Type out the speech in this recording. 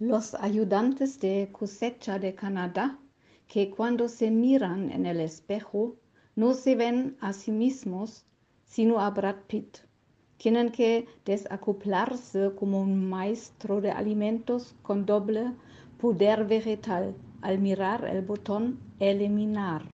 Los ayudantes de cosecha de Canadá, que cuando se miran en el espejo no se ven a sí mismos, sino a Brad Pitt, tienen que desacoplarse como un maestro de alimentos con doble poder vegetal al mirar el botón eliminar.